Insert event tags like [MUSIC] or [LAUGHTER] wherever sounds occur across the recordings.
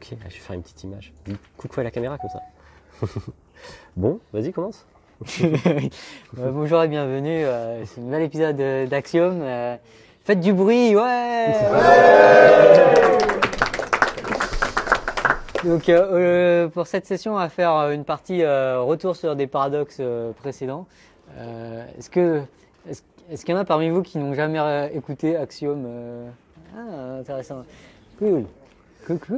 Ok, je vais faire une petite image. Dis coucou à la caméra comme ça. [LAUGHS] bon, vas-y, commence. [LAUGHS] Euh, bonjour et bienvenue. euh, c'est un nouvel épisode d'Axiom. Euh, faites du bruit, ouais, Donc euh, euh, pour cette session, on va faire une partie retour sur des paradoxes précédents. Est-ce que est-ce, est-ce qu'il y en a parmi vous qui n'ont jamais écouté Axiom Ah, intéressant. Cool.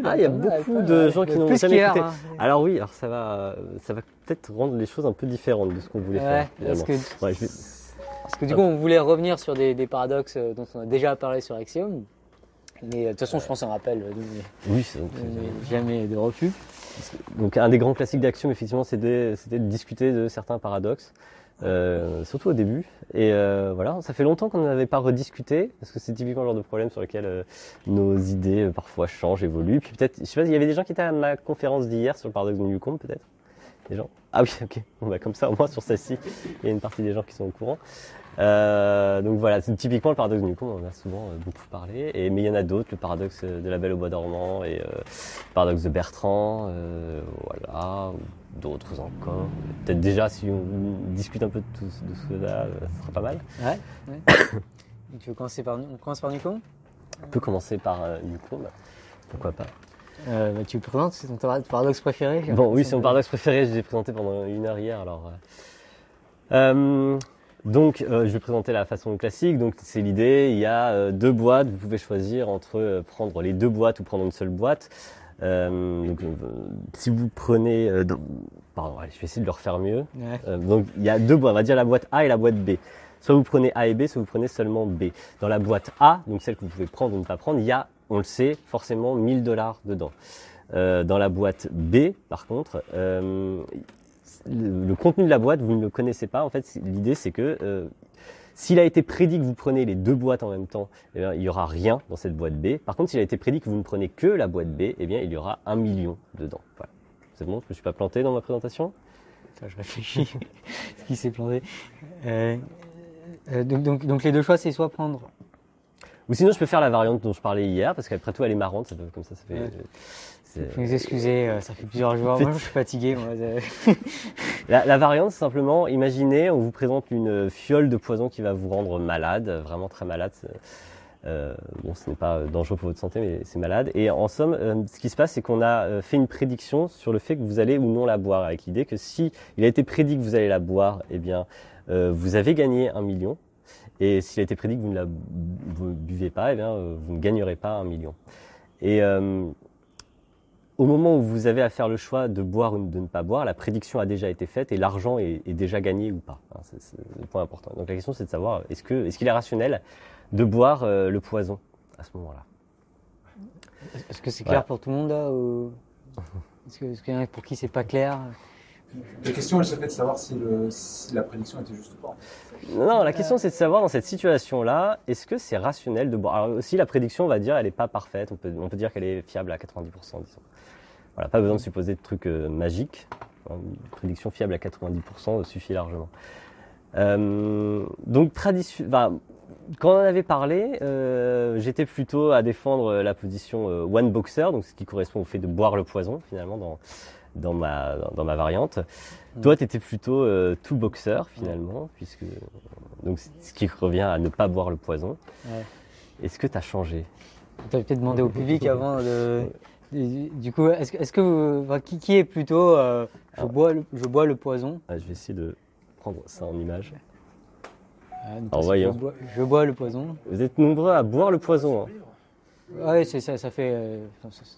Ah, il y a beaucoup de gens qui n'ont jamais écouté. hein. Alors oui, alors ça va, euh, ça va peut-être rendre les choses un peu différentes de ce qu'on voulait Ouais, faire. parce que Ouais, je vais- Parce que du coup, on voulait revenir sur des, des paradoxes euh, dont on a déjà parlé sur Axiom. Mais euh, de toute façon, je pense qu'on rappelle, Oui, c'est jamais de refus. donc un des grands classiques d'Axiom, effectivement, c'était de discuter de certains paradoxes, euh, surtout au début. Et euh, voilà, ça fait longtemps qu'on n'avait pas rediscuté, parce que c'est typiquement le genre de problème sur lequel euh, nos idées euh, parfois changent, évoluent. Puis peut-être, je sais pas, il y avait des gens qui étaient à ma conférence d'hier sur le paradoxe de Newcomb, peut-être? Des gens? Ah oui, ok. Bon, bah, comme ça, au moins sur celle-ci, il y a une partie des gens qui sont au courant. Euh, donc voilà, c'est typiquement le paradoxe de Newcomb, on en a souvent euh, beaucoup parlé. Et, mais il y en a d'autres, le paradoxe de la Belle au Bois dormant et euh, le paradoxe de Bertrand, euh, voilà, d'autres encore. Peut-être déjà, si on discute un peu de tout de cela, euh, ce sera pas mal. Ouais. ouais. [COUGHS] tu veux commencer par, on commence par On peut commencer par euh, Newcomb, pourquoi pas. euh, bah, Tu le présentes, c'est ton para- paradoxe préféré Bon, oui, c'est mon paradoxe préféré. Je l'ai présenté pendant une heure hier. Alors, euh, euh, donc, euh, je vais présenter la façon classique. Donc, c'est l'idée. Il y a euh, deux boîtes. Vous pouvez choisir entre euh, prendre les deux boîtes ou prendre une seule boîte. Euh, donc, euh, si vous prenez, euh, dans- pardon, allez, je vais essayer de le refaire mieux. Ouais. Donc, il y a deux boîtes. On va dire la boîte A et la boîte B. Soit vous prenez A et B, soit vous prenez seulement B. Dans la boîte A, donc celle que vous pouvez prendre ou ne pas prendre, il y a, on le sait, forcément 1000 dollars dedans. Euh, dans la boîte B, par contre, euh, le, le contenu de la boîte, vous ne le connaissez pas. En fait, l'idée, c'est que euh, s'il a été prédit que vous prenez les deux boîtes en même temps, eh bien, il n'y aura rien dans cette boîte B. Par contre, s'il a été prédit que vous ne prenez que la boîte B, eh bien, il y aura un million dedans. Voilà. C'est bon, je ne suis pas planté dans ma présentation? Attends, je réfléchis. [LAUGHS] Ce qui s'est planté. Euh, euh, donc, donc, donc les deux choix, c'est soit prendre. Ou sinon, je peux faire la variante dont je parlais hier, parce qu'après tout, elle est marrante. Ça peut, comme ça, ça fait. Ouais. C'est- Faut nous excuser, euh, ça fait plusieurs jours. Moi, je suis fatigué. Moi, euh, [LAUGHS] La, la variante, c'est simplement, imaginez, on vous présente une euh, fiole de poison qui va vous rendre malade, vraiment très malade. Euh, bon, ce n'est pas euh, dangereux pour votre santé, mais c'est malade. Et en somme, euh, ce qui se passe, c'est qu'on a euh, fait une prédiction sur le fait que vous allez ou non la boire, avec l'idée que si il a été prédit que vous allez la boire, eh bien, euh, vous avez gagné un million. Et s'il a été prédit que vous ne la vous buvez pas, eh bien, euh, vous ne gagnerez pas un million. Et euh, au moment où vous avez à faire le choix de boire ou de ne pas boire, la prédiction a déjà été faite et l'argent est, est déjà gagné ou pas. Hein, c'est le point important. Donc la question c'est de savoir est-ce que est-ce qu'il est rationnel de boire euh, le poison à ce moment-là? Est-ce que c'est clair Voilà. pour tout le monde là ou... Est-ce qu'il y en a pour qui c'est pas clair? La question, elle se fait de savoir si, le, si la prédiction était juste ou pas. Non, non, la question c'est de savoir dans cette situation-là, est-ce que c'est rationnel de boire? Alors aussi la prédiction on va dire elle n'est pas parfaite, on peut, on peut dire qu'elle est fiable à 90%, disons. Voilà, pas besoin de supposer de trucs euh, magiques. Une prédiction fiable à 90% suffit largement. Euh, donc tradition, quand on en avait parlé, euh, j'étais plutôt à défendre la position one boxer, donc ce qui correspond au fait de boire le poison finalement dans dans ma dans, dans ma variante. Toi, tu étais plutôt two boxer finalement, puisque donc ce qui revient à ne pas boire le poison. Ouais. Est-ce que tu as changé? Tu avais peut-être demandé au public avant de. [LAUGHS] Du du coup, est-ce que, vous- enfin, qui, qui est plutôt euh, je, bois le, je bois le poison Ah, Je vais essayer de prendre ça en image. Ah, donc, Alors, je voyons. bois- Je bois le poison. Vous êtes nombreux à boire le poison. hein. C'est ça, ça fait euh,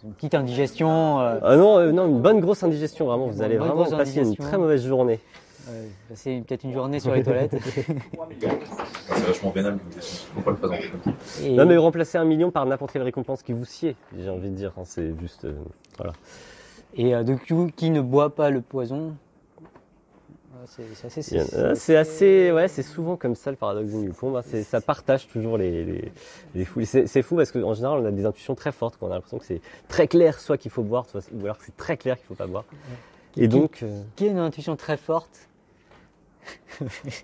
une petite indigestion. euh, Ah non, euh, non, une bonne grosse indigestion vraiment. Vous allez vraiment passer une très mauvaise journée. Euh, passer peut-être une journée sur les toilettes. C'est vachement vénal comme question. Faut pas le présenter comme ça. Et, Non mais remplacer un million par n'importe quelle récompense qui vous sied, j'ai envie de dire. hein, C'est juste, euh, voilà. et euh, donc, qui ne boit pas le poison? Ouais, c'est assez. C'est- assez, ouais, c'est souvent comme ça le paradoxe du Newcomb. hein, ça partage toujours les, les, les foules. C'est fou parce qu'en général, on a des intuitions très fortes. Quand on a l'impression que c'est très clair, soit qu'il faut boire, soit, ou alors que c'est très clair qu'il faut pas boire. Et donc, euh, Qui a une intuition très forte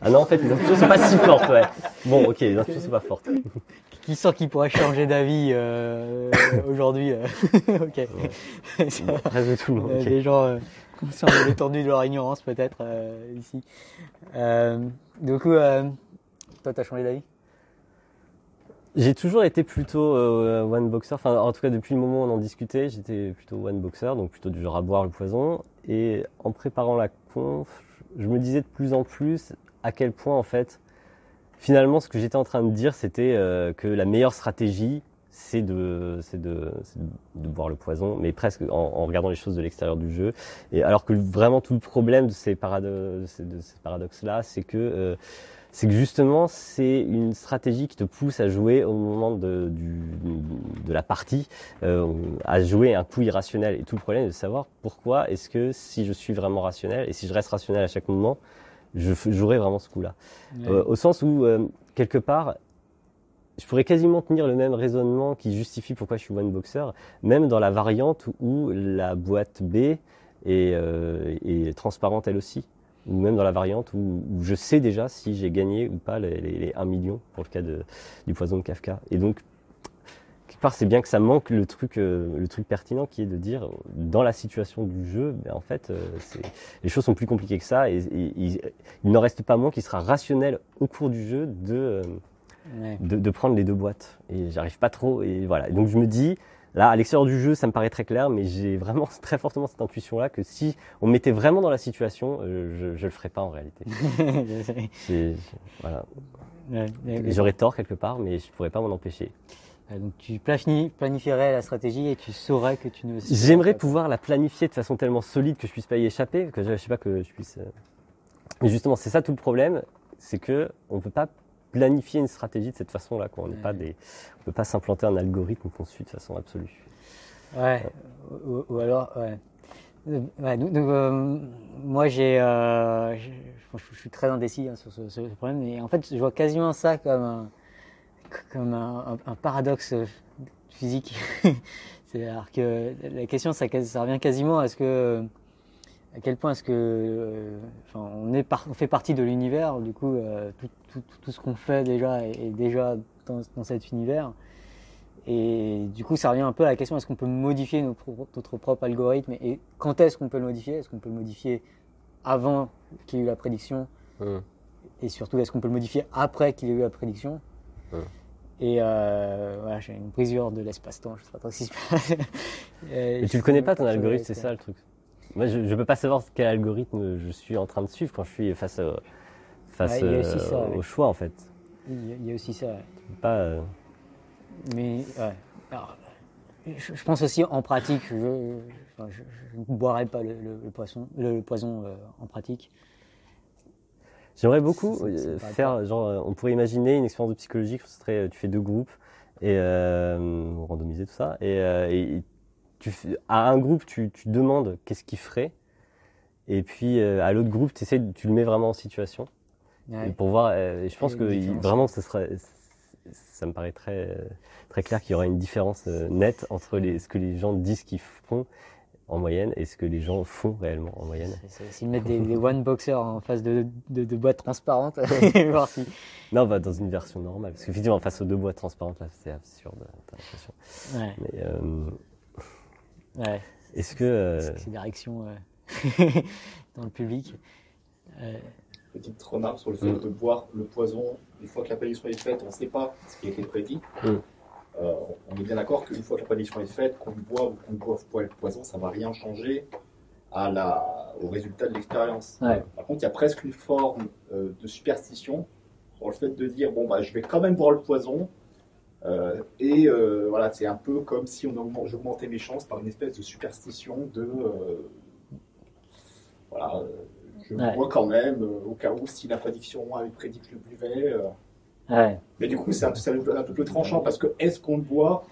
ah non, en fait, les intuitions sont pas si fortes, ouais. Bon, ok, les intuitions sont pas fortes. qui qui sent qu'il pourrait changer d'avis euh, aujourd'hui euh, [LAUGHS] Ok. Va. Presque tout le monde. Euh. Des gens conscients de l'étendue de leur ignorance peut-être euh, ici. Du coup, toi, t'as changé d'avis? J'ai toujours été plutôt euh, one boxer, enfin en tout cas depuis le moment où on en discutait, j'étais plutôt one boxer, donc plutôt du genre à boire le poison. Et en préparant la conf, je me disais de plus en plus à quel point en fait, finalement ce que j'étais en train de dire c'était euh, que la meilleure stratégie c'est de, c'est de, boire le poison, mais presque en, regardant les choses de l'extérieur du jeu. Et alors que vraiment tout le problème de ces, parado- de ces, de ces paradoxes-là, c'est que euh, c'est que justement c'est une stratégie qui te pousse à jouer au moment de, du, de la partie, euh, à jouer un coup irrationnel. Et tout le problème est de savoir pourquoi est-ce que si je suis vraiment rationnel et si je reste rationnel à chaque moment, je jouerai vraiment ce coup-là. Euh, au sens où, euh, quelque part, je pourrais quasiment tenir le même raisonnement qui justifie pourquoi je suis one boxer, même dans la variante où la boîte B est, est transparente elle aussi. Ou même dans la variante où, où je sais déjà si j'ai gagné ou pas les, les, les 1 million pour le cas de, du poison de Kafka. Et donc, quelque part, c'est bien que ça manque le truc, euh, le truc pertinent qui est de dire, dans la situation du jeu, ben, en fait, euh, les choses sont plus compliquées que ça et, et- il, il n'en reste pas moins qu'il sera rationnel au cours du jeu de, euh, Ouais. de, de prendre les deux boîtes. Et j'arrive pas trop. Et voilà. Et donc je me dis, là, à l'extérieur du jeu, ça me paraît très clair, mais j'ai vraiment [LAUGHS] très fortement cette intuition-là que si on me mettait vraiment dans la situation, euh, je, je le ferais pas en réalité. [LAUGHS] Voilà. J'aurais tort quelque part, mais je pourrais pas m'en empêcher. Donc tu plani- planifierais la stratégie et tu saurais que tu ne. J'aimerais pouvoir la planifier de façon tellement solide que je puisse pas y échapper, que je, je sais pas que je puisse. euh, Mais justement, c'est ça tout le problème, c'est que on peut pas planifier une stratégie de cette façon-là. On n'est pas des, on peut pas s'implanter un algorithme qu'on suit de façon absolue. Ouais. Ou, ou alors, ouais. Euh, ouais, donc, donc, euh, moi, j'ai, euh, je, je suis très indécis hein, sur ce, ce problème, et en fait, je vois quasiment ça comme un, comme un, paradoxe physique. [LAUGHS] C'est-à-dire que la question, ça, ça revient quasiment à ce que, à quel point est-ce que, euh, enfin, on est, par- on fait partie de l'univers. Du coup, tout, tout, tout ce qu'on fait déjà est, déjà dans, dans cet univers. Et du coup, ça revient un peu à la question est-ce qu'on peut modifier notre, notre propre algorithme et quand est-ce qu'on peut le modifier? Est-ce qu'on peut le modifier avant qu'il y ait eu la prédiction? Hum. et surtout est-ce qu'on peut le modifier après qu'il y ait eu la prédiction? Hum. Et euh, voilà, j'ai une brisure de l'espace-temps, je sais pas trop passe. [LAUGHS] Mais tu le connais pas ton algorithme, c'est ça le truc? Moi, je, je peux pas savoir quel algorithme je suis en train de suivre quand je suis face, au- face Ouais, euh, ça, ouais. au choix en fait. Il y a- aussi ça. peux Pas, euh, Mais ouais. Alors, je, je pense aussi en pratique, je, ne boirai pas le, le- le poisson, le, le poison euh, en pratique. J'aimerais beaucoup faire, genre, on pourrait imaginer une expérience de psychologie, ce serait, tu fais deux groupes et euh, randomiser tout ça, et, euh, et tu, fais- à un groupe tu, tu demandes qu'est-ce qu'il ferait, et puis à l'autre groupe tu le mets vraiment en situation, Ouais. pour voir. euh, je pense que il- vraiment, ce serait, ça me paraît très, très clair qu'il y aura une différence euh, nette entre les, ce que les gens disent qu'ils feront en moyenne et ce que les gens font réellement en moyenne. S'ils mettent des, des one boxers en face de, de, de boîtes transparentes, [LAUGHS] voir si. Non, bah, dans une version normale. Parce qu'effectivement, face aux deux boîtes transparentes, là, c'est absurde, t'as l'impression. Ouais, Mais euh, ouais. est-ce que. euh, C'est c'est des réactions euh, [LAUGHS] dans le public. Petite remarque sur le fait Mm. de boire le poison, une fois que la prédiction est faite, on ne sait pas ce qui a été prédit. Mm. Euh, on est bien d'accord qu'une fois que la prédiction est faite, qu'on boive ou qu'on ne boive pas le poison, ça ne va rien changer à la, au résultat de l'expérience. Ouais. Par contre, il y a presque une forme euh, de superstition sur le fait de dire bon, bah, je vais quand même boire le poison. Euh, et voilà, c'est un peu comme si on augment- j'augmentais mes chances par une espèce de superstition de. voilà, je Ouais. bois quand même, euh, au cas où si la prédiction avait prédit que je le buvais. euh. ouais. Mais du coup, c'est un, un peu un peu tranchant parce que est-ce qu'on le boit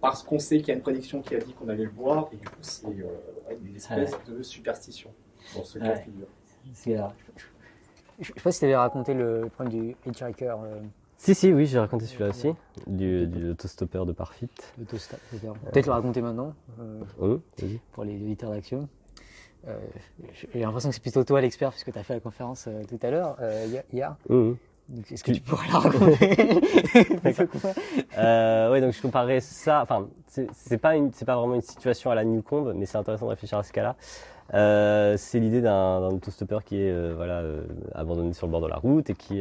parce qu'on sait qu'il y a une prédiction qui a dit qu'on allait le boire et du coup, c'est euh, une espèce de superstition dans ce cas de figure. C'est, je, je sais pas si tu avais raconté le, le problème du hitchhiker, euh, Si, si, oui, j'ai raconté celui-là aussi. Du, du autostoppeur de Parfit. Peut-être le raconter maintenant. euh, pour les auditeurs d'Axiom. Euh, j'ai l'impression que c'est plutôt toi l'expert puisque tu as fait la conférence euh, tout à l'heure, euh, hier-. Donc, Est-ce que tu pourrais la raconter [LAUGHS] Euh, ouais, donc je comparais ça. Enfin, c'est c'est pas une, c'est pas vraiment une situation à la Newcombe, mais c'est intéressant de réfléchir à ce cas-là. C'est l'idée d'un d'un autostoppeur qui est voilà abandonné sur le bord de la route et qui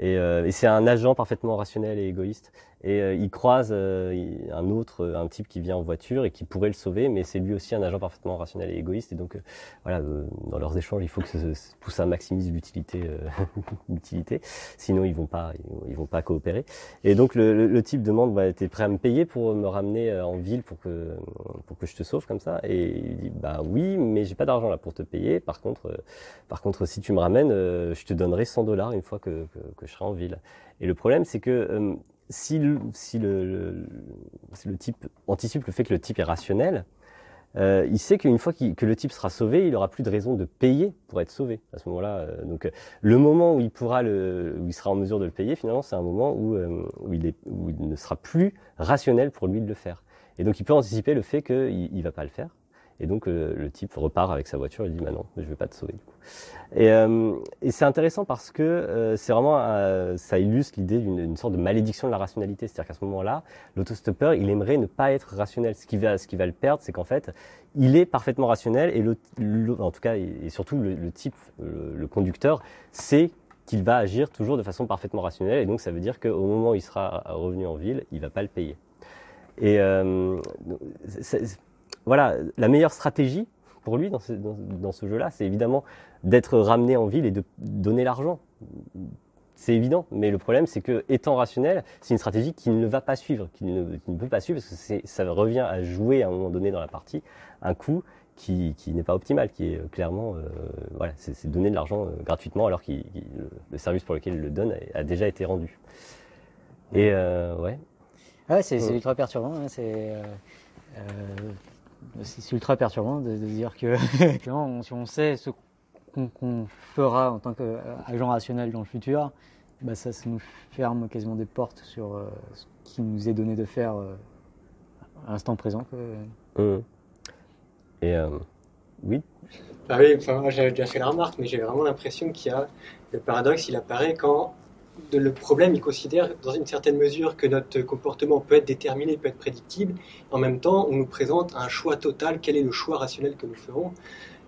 et, et c'est un agent parfaitement rationnel et égoïste. Et euh, il croise euh, un autre, un type qui vient en voiture et qui pourrait le sauver, mais c'est lui aussi un agent parfaitement rationnel et égoïste. Et donc euh, voilà, euh, dans leurs échanges, il faut que ce- ce- tout ça maximise l'utilité, euh, [LAUGHS] l'utilité. Sinon, ils vont pas, ils vont pas coopérer. Et donc le, le- le type demande, bah, t'es prêt à me payer pour me ramener euh, en ville pour que pour que je te sauve comme ça? Et il dit, bah oui, mais j'ai pas d'argent là pour te payer. Par contre, euh, par contre, si tu me ramènes, euh, je te donnerai 100 dollars une fois que, que, que je serai en ville. Et le problème, c'est que euh, si le, si le, si le type anticipe le fait que le type est rationnel, euh, il sait qu'une fois que le type sera sauvé, il aura plus de raison de payer pour être sauvé à ce moment-là. euh, donc, euh, le moment où il pourra le, où il sera en mesure de le payer, finalement, c'est un moment où, euh, où, il est, où il ne sera plus rationnel pour lui de le faire. Et donc, il peut anticiper le fait qu'il il va pas le faire. Et donc, le type repart avec sa voiture et dit, bah non, je vais pas te sauver. Du coup. Et, euh, c'est intéressant parce que euh, c'est vraiment, euh, ça illustre l'idée d'une une sorte de malédiction de la rationalité. C'est-à-dire qu'à ce moment-là, l'autostoppeur, il aimerait ne pas être rationnel. Ce qui va, ce qui va le perdre, c'est qu'en fait, il est parfaitement rationnel et en tout cas, et surtout le, type, le, conducteur, sait qu'il va agir toujours de façon parfaitement rationnelle. Et donc, ça veut dire qu'au moment où il sera revenu en ville, il va pas le payer. Et euh, voilà, la meilleure stratégie pour lui dans ce, dans, dans ce jeu-là, c'est évidemment d'être ramené en ville et de donner l'argent. C'est évident, mais le problème, c'est que étant rationnel, c'est une stratégie qu'il ne va pas suivre, qu'il ne, peut pas suivre, parce que ça revient à jouer à un moment donné dans la partie un coup qui, qui n'est pas optimal, qui est euh, clairement, euh, voilà, c'est donner de l'argent euh, gratuitement alors que le service pour lequel il le donne a, a déjà été rendu. Et euh, ouais, Ah Ouais, c'est ultra perturbant. hein, c'est c'est ultra perturbant de, de dire que [LAUGHS] si on sait ce qu'on fera en tant qu'agent rationnel dans le futur, bah ça, ça nous ferme quasiment des portes sur euh, ce qui nous est donné de faire euh, à l'instant présent. Hum. Et euh, oui, Ah oui, enfin, moi, j'avais déjà fait la remarque, mais j'ai vraiment l'impression qu'il y a le paradoxe, il apparaît quand le problème, il considère dans une certaine mesure que notre comportement peut être déterminé, peut être prédictible. En même temps, on nous présente un choix total. Quel est le choix rationnel que nous ferons?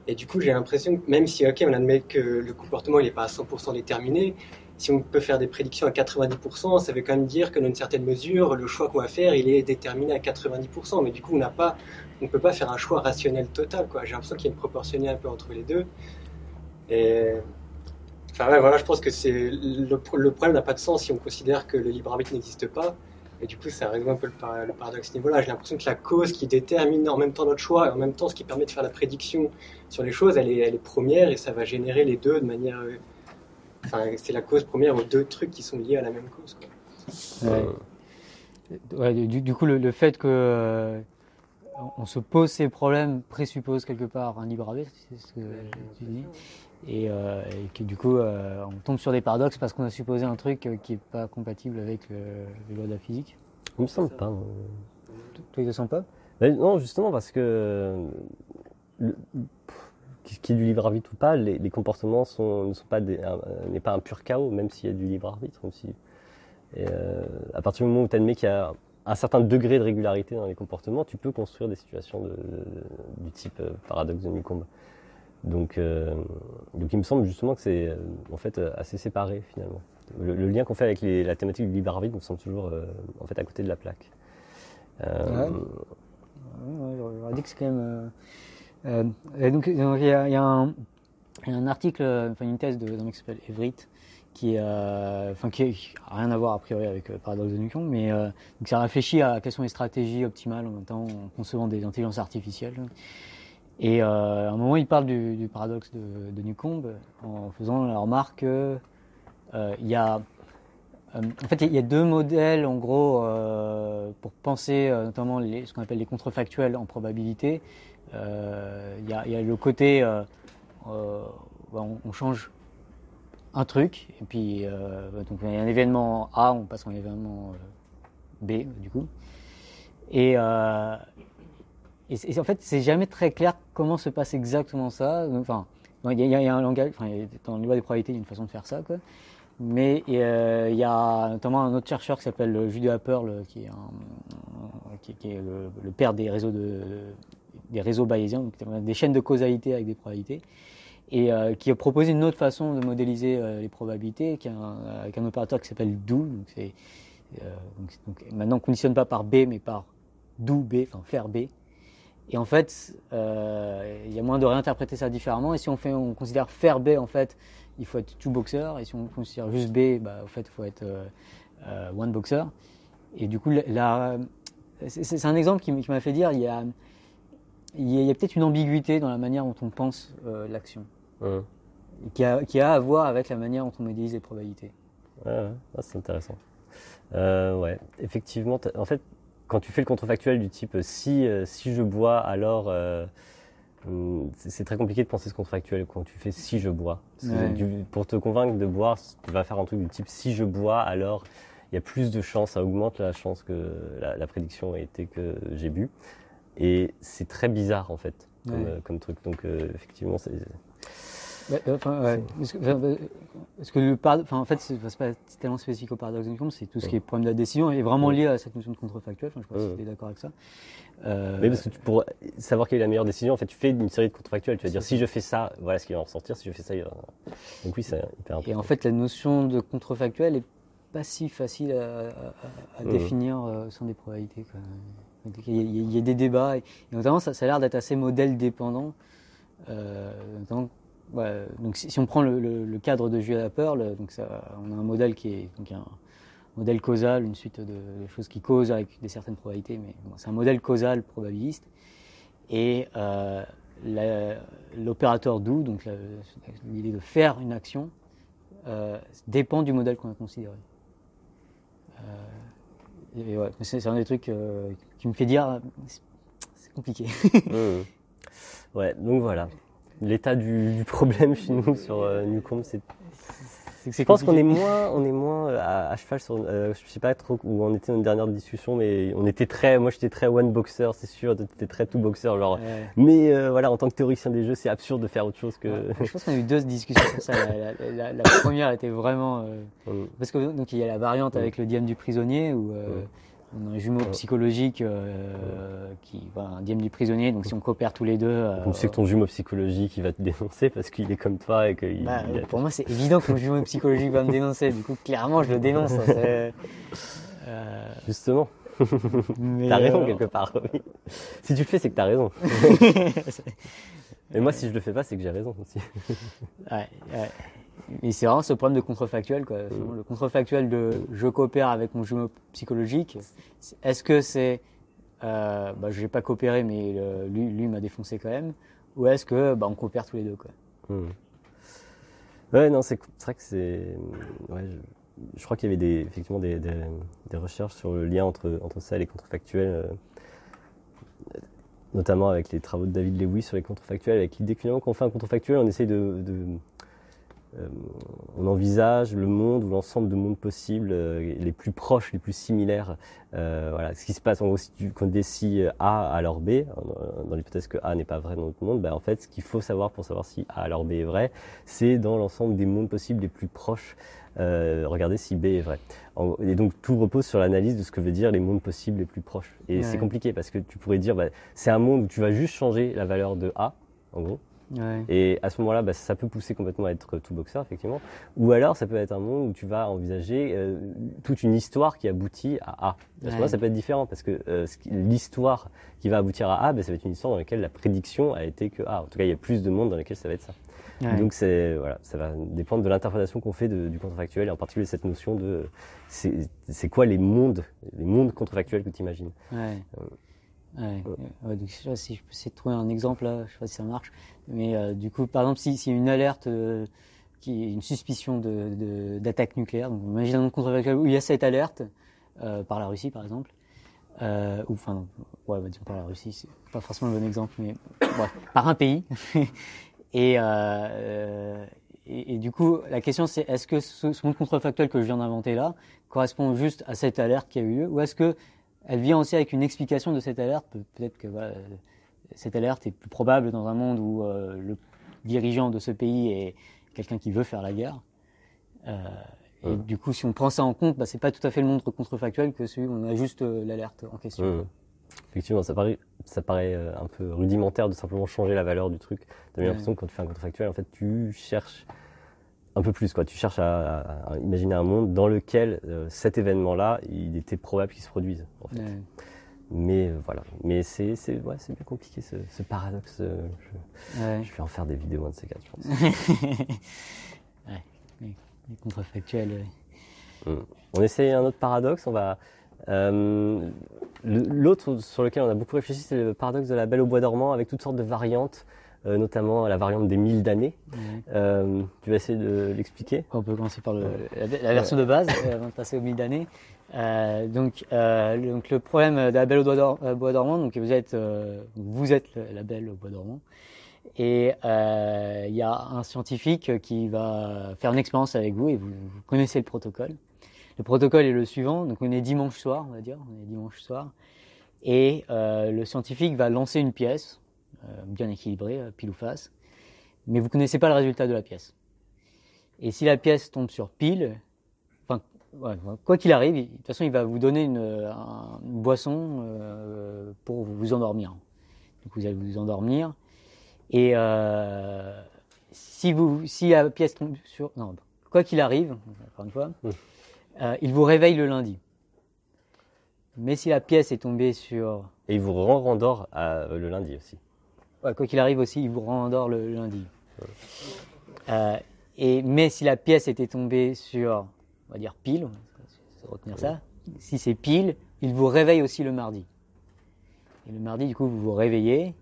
Et du coup, j'ai l'impression que même si, ok, on admet que le comportement n'est pas à 100% déterminé, si on peut faire des prédictions à 90%, ça veut quand même dire que dans une certaine mesure, le choix qu'on va faire, il est déterminé à 90%. Mais du coup, on n'a pas, on peut pas faire un choix rationnel total. J'ai l'impression qu'il y a une proportionnée un peu entre les deux. Et enfin ouais, voilà, je pense que c'est le, le problème n'a pas de sens si on considère que le libre arbitre n'existe pas. Et du coup, ça résout un peu le, par- le paradoxe à ce niveau-là. J'ai l'impression que la cause qui détermine en même temps notre choix et en même temps ce qui permet de faire la prédiction sur les choses, elle est, elle est première et ça va générer les deux de manière. euh, Enfin, c'est la cause première aux deux trucs qui sont liés à la même cause. quoi. Ouais. euh, Ouais, du, du coup, le, le fait que euh, on se pose ces problèmes présuppose quelque part un libre arbitre, c'est ce que tu dis, et, euh, et que du coup, euh, on tombe sur des paradoxes parce qu'on a supposé un truc euh, qui n'est pas compatible avec le, les lois de la physique. il me semble pas. Toi, ils ne sont pas? Ben non, justement, parce que qu'il y ait du libre arbitre ou pas, les, les comportements sont, ne sont pas euh, n'est pas un pur chaos, même s'il y a du libre arbitre. Même si, et à partir du moment où tu admets qu'il y a un certain degré de régularité dans les comportements, tu peux construire des situations de, de- du type paradoxe de Newcomb. Donc, euh, donc il me semble justement que c'est euh, en fait euh, assez séparé finalement. Le, lien qu'on fait avec la thématique du libre arbitre me semble toujours en fait à côté de la plaque. Ouais. Ouais, dit que c'est quand même. donc, il y, a, a un, a article, une thèse d'un mec qui s'appelle qui, enfin, n'a rien à voir a priori avec le paradoxe de Newton, mais donc ça réfléchit à quelles sont les stratégies optimales en même temps en concevant des intelligences artificielles. Et euh, à un moment, il parle du, paradoxe de, de Newcomb en faisant la remarque que euh, y a euh, en fait, il y a deux modèles, en gros, pour penser notamment ce qu'on appelle les contrefactuels en probabilité. Il y, a, le côté, on, change un truc, et puis bah, donc il y a un événement A, on passe un événement B, du coup. Et, et, en fait, c'est jamais très clair comment se passe exactement ça. Enfin, il y, a- un langage, enfin, dans les lois des probabilités, il y a une façon de faire ça. Mais euh, il y a notamment un autre chercheur qui s'appelle Julia Pearl, qui est, est le, père des réseaux, de, des réseaux bayésiens, donc des chaînes de causalité avec des probabilités, et euh, qui a proposé une autre façon de modéliser euh, les probabilités, qui un- avec un opérateur qui s'appelle do. Euh, donc, donc maintenant on ne conditionne pas par B, mais par do B, enfin faire B. Et en fait, euh, il y a moyen de réinterpréter ça différemment. Et si on, fait, on considère faire B, en fait, il faut être two boxer. Et si on considère juste B, bah, en fait, il faut être euh, euh, one boxer. Et du coup, c'est un exemple qui, m'a fait dire il y a, il y a, il y a peut-être une ambiguïté dans la manière dont on pense euh, l'action, Hum. qui a, qui a à voir avec la manière dont on modélise les probabilités. Ouais. Ah, c'est intéressant. Euh, ouais, effectivement, en fait, quand tu fais le contrefactuel du type euh, si, euh, si je bois, alors. euh, hum, c'est très compliqué de penser ce contrefactuel quand tu fais si je bois. Ouais. du- pour te convaincre de boire, tu vas faire un truc du type si je bois, alors il y a plus de chances, ça augmente la chance que la, la prédiction ait été que j'ai bu. Et c'est très bizarre en fait comme, Ouais. euh, comme truc. Donc euh, effectivement, c'est. Euh, enfin, ouais. Parce que, enfin, parce que le parad- enfin, en fait, c'est pas tellement spécifique au paradoxe de c'est tout ce qui est problème de la décision et vraiment lié à cette notion de contrefactuel. Enfin, je Ouais. si tu es d'accord avec ça. Euh, Oui, parce que tu, pour savoir quelle est la meilleure décision, en fait, tu fais une série de contrefactuels. Tu vas dire si je fais ça, voilà ce qui va en ressortir. Si je fais ça, il va... donc oui, c'est hyper important. Et en fait, la notion de contrefactuel est pas si facile à, à- à Mhm. définir euh, sans des probabilités. quoi. Il y, a- il y a des débats, et, et notamment ça, ça a l'air d'être assez modèle dépendant. Euh, donc si, on prend le, cadre de Julia Pearl, donc on a un modèle qui est donc un modèle causal, une suite de, choses qui causent avec des certaines probabilités, mais c'est un modèle causal probabiliste. Et euh, l'opérateur do, donc l'idée de faire une action, euh, dépend du modèle qu'on a considéré. Euh, c'est un des trucs qui me fait dire c'est- compliqué. [LAUGHS] Ouais, donc voilà. L'état du, du problème [LAUGHS] chez nous sur euh, Newcomb, c'est. Je pense qu'on est moins, on est moins euh, à, à cheval sur. euh, je sais pas trop où on était dans une dernière discussion, mais on était très. Moi, j'étais très one boxer, c'est sûr. T'étais très two boxer, genre. Ouais. Mais euh, voilà, en tant que théoricien des jeux, c'est absurde de faire autre chose que. Ouais, Je [LAUGHS] pense qu'on a eu deux discussions sur ça. La, la- la- la première était vraiment. euh, Mhm. parce que donc il y a la variante Ouais. avec le dième du prisonnier où Ouais. On a un jumeau psychologique euh, qui, voilà, un dième du prisonnier. Donc si on coopère tous les deux. euh, Donc, c'est que ton jumeau psychologique, il va te dénoncer parce qu'il est comme toi et qu'il. bah, il a- pour moi, c'est évident que mon jumeau psychologique va me dénoncer. Du coup, clairement, je le dénonce. hein, euh, Justement, t'as raison euh, quelque part. oui. Si tu le fais, c'est que t'as raison. [LAUGHS] Et moi, si je le fais pas, c'est que j'ai raison aussi. Ouais, ouais. Et c'est vraiment ce problème de contrefactuel. Quoi. Vraiment Le contrefactuel de je coopère avec mon jumeau psychologique. Est-ce que c'est euh, bah, je n'ai pas coopéré, mais euh, lui, lui m'a défoncé quand même Ou est-ce que bah, on coopère tous les deux quoi Hmm. Ouais, non, c'est vrai que c'est. Ouais, je, je crois qu'il y avait des, effectivement des, des, des recherches sur le lien entre, entre ça et les contrefactuels, euh, notamment avec les travaux de David Lewis sur les contrefactuels, avec l'idée que finalement, quand on fait un contrefactuel, on essaye de. de on envisage le monde ou l'ensemble de mondes possibles euh, les plus proches, les plus similaires. Euh, voilà, ce qui se passe en gros si tu décides A alors B, euh, dans l'hypothèse que A n'est pas vrai dans notre monde, ben, en fait, ce qu'il faut savoir pour savoir si A alors B est vrai, c'est dans l'ensemble des mondes possibles les plus proches, euh, regarder si B est vrai. En- et donc tout repose sur l'analyse de ce que veut dire les mondes possibles les plus proches. Et Ouais. c'est compliqué parce que tu pourrais dire, bah, c'est un monde où tu vas juste changer la valeur de A, en gros. Ouais. Et à ce moment-là, bah, ça peut pousser complètement à être tout boxer, effectivement. Ou alors, ça peut être un monde où tu vas envisager euh, toute une histoire qui aboutit à A. À ce Ouais. moment-là, ça peut être différent parce que euh, l'histoire qui va aboutir à A, bah, ça va être une histoire dans laquelle la prédiction a été que A. En tout cas, il y a plus de mondes dans lesquels ça va être ça. Ouais. Donc, c'est voilà, ça va dépendre de l'interprétation qu'on fait de- du contrefactuel et en particulier cette notion de c'est quoi les mondes, les mondes contrefactuels que tu imagines. Ouais. Ouais. Ouais, donc, je sais pas si je peux essayer de trouver un exemple là, je sais pas si ça marche. Mais euh, du coup, par exemple, si- s'il y a une alerte, euh, qui une suspicion d'attaque nucléaire, donc imagine un monde contrefactuel où il y a cette alerte, euh, par la Russie par exemple, ou enfin, ouais, bah, disons par la Russie, c'est pas forcément le bon exemple, mais bref, par un pays. [LAUGHS] et, et, et du coup, la question c'est est-ce que ce, ce monde contrefactuel que je viens d'inventer là correspond juste à cette alerte qui a eu lieu, ou est-ce que elle vient aussi avec une explication de cette alerte. Pe- Peut-être que voilà, euh, cette alerte est plus probable dans un monde où euh, le dirigeant de ce pays est quelqu'un qui veut faire la guerre. Euh, Et Mm. du coup, si on prend ça en compte, bah, c'est pas tout à fait le monde contrefactuel que celui où on a juste euh, l'alerte en question. Mmh. Effectivement, ça paraît, ça paraît un peu rudimentaire de simplement changer la valeur du truc. T'as bien l'impression que quand tu fais un contrefactuel, en fait, tu cherches un peu plus, quoi. Tu cherches à, à- à imaginer un monde dans lequel euh, cet événement-là, il était probable qu'il se produise, en fait. Ouais. Mais euh, voilà. Mais c'est, c'est, ouais, c'est bien compliqué ce, ce paradoxe. euh, Je, Ouais. je vais en faire des vidéos un de ces quatre, je pense. [LAUGHS] ouais. Les les contrefactuels. ouais. On essaye un autre paradoxe. On va. euh, le- L'autre sur lequel on a beaucoup réfléchi, c'est le paradoxe de la Belle au bois dormant, avec toutes sortes de variantes, euh, notamment la variante des mille d'années. Ouais. Euh, tu vas essayer de l'expliquer? On peut commencer par le- la, la version de base euh, avant de passer aux mille d'années. Euh, donc, le, donc le problème de la belle au bois, dor- bois dormant, donc vous êtes, vous êtes la belle au bois dormant, et il y a un scientifique qui va faire une expérience avec vous et vous, vous connaissez le protocole. Le protocole est le suivant, donc on est dimanche soir, on va dire, on est dimanche soir, et euh, le scientifique va lancer une pièce bien équilibrée, euh, pile ou face, mais vous connaissez pas le résultat de la pièce. Et si la pièce tombe sur pile, enfin, ouais, quoi qu'il arrive, de toute façon, il va vous donner une, un- une boisson euh, pour vous endormir. Donc vous allez vous endormir. Et euh, si, vous, si la pièce tombe sur... Non, quoi qu'il arrive, encore une fois, euh, il vous réveille le lundi. Mais si la pièce est tombée sur... Et il vous rend rendort le lundi aussi. Quoi qu'il arrive aussi, il vous rendort le, lundi. Euh, et, mais si la pièce était tombée sur, on va dire pile, ça, si c'est pile, il vous réveille aussi le mardi. Et le mardi, du coup, vous vous réveillez